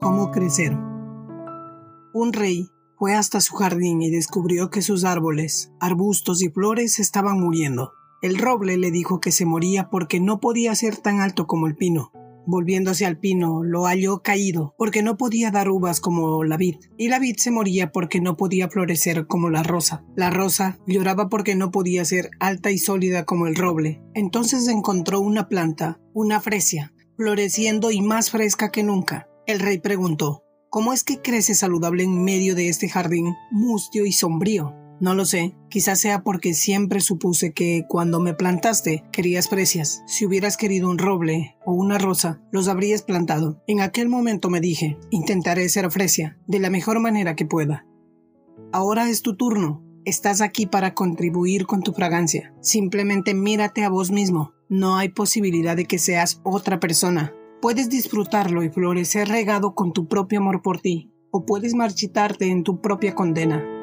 cómo crecer. Un rey fue hasta su jardín y descubrió que sus árboles, arbustos y flores estaban muriendo. El roble le dijo que se moría porque no podía ser tan alto como el pino. Volviéndose al pino, lo halló caído porque no podía dar uvas como la vid, y la vid se moría porque no podía florecer como la rosa. La rosa lloraba porque no podía ser alta y sólida como el roble. Entonces encontró una planta, una fresia, floreciendo y más fresca que nunca. El rey preguntó, ¿Cómo es que crece saludable en medio de este jardín mustio y sombrío? No lo sé, quizás sea porque siempre supuse que cuando me plantaste querías precias. Si hubieras querido un roble o una rosa, los habrías plantado. En aquel momento me dije, intentaré ser fresia de la mejor manera que pueda. Ahora es tu turno. Estás aquí para contribuir con tu fragancia. Simplemente mírate a vos mismo. No hay posibilidad de que seas otra persona. Puedes disfrutarlo y florecer regado con tu propio amor por ti, o puedes marchitarte en tu propia condena.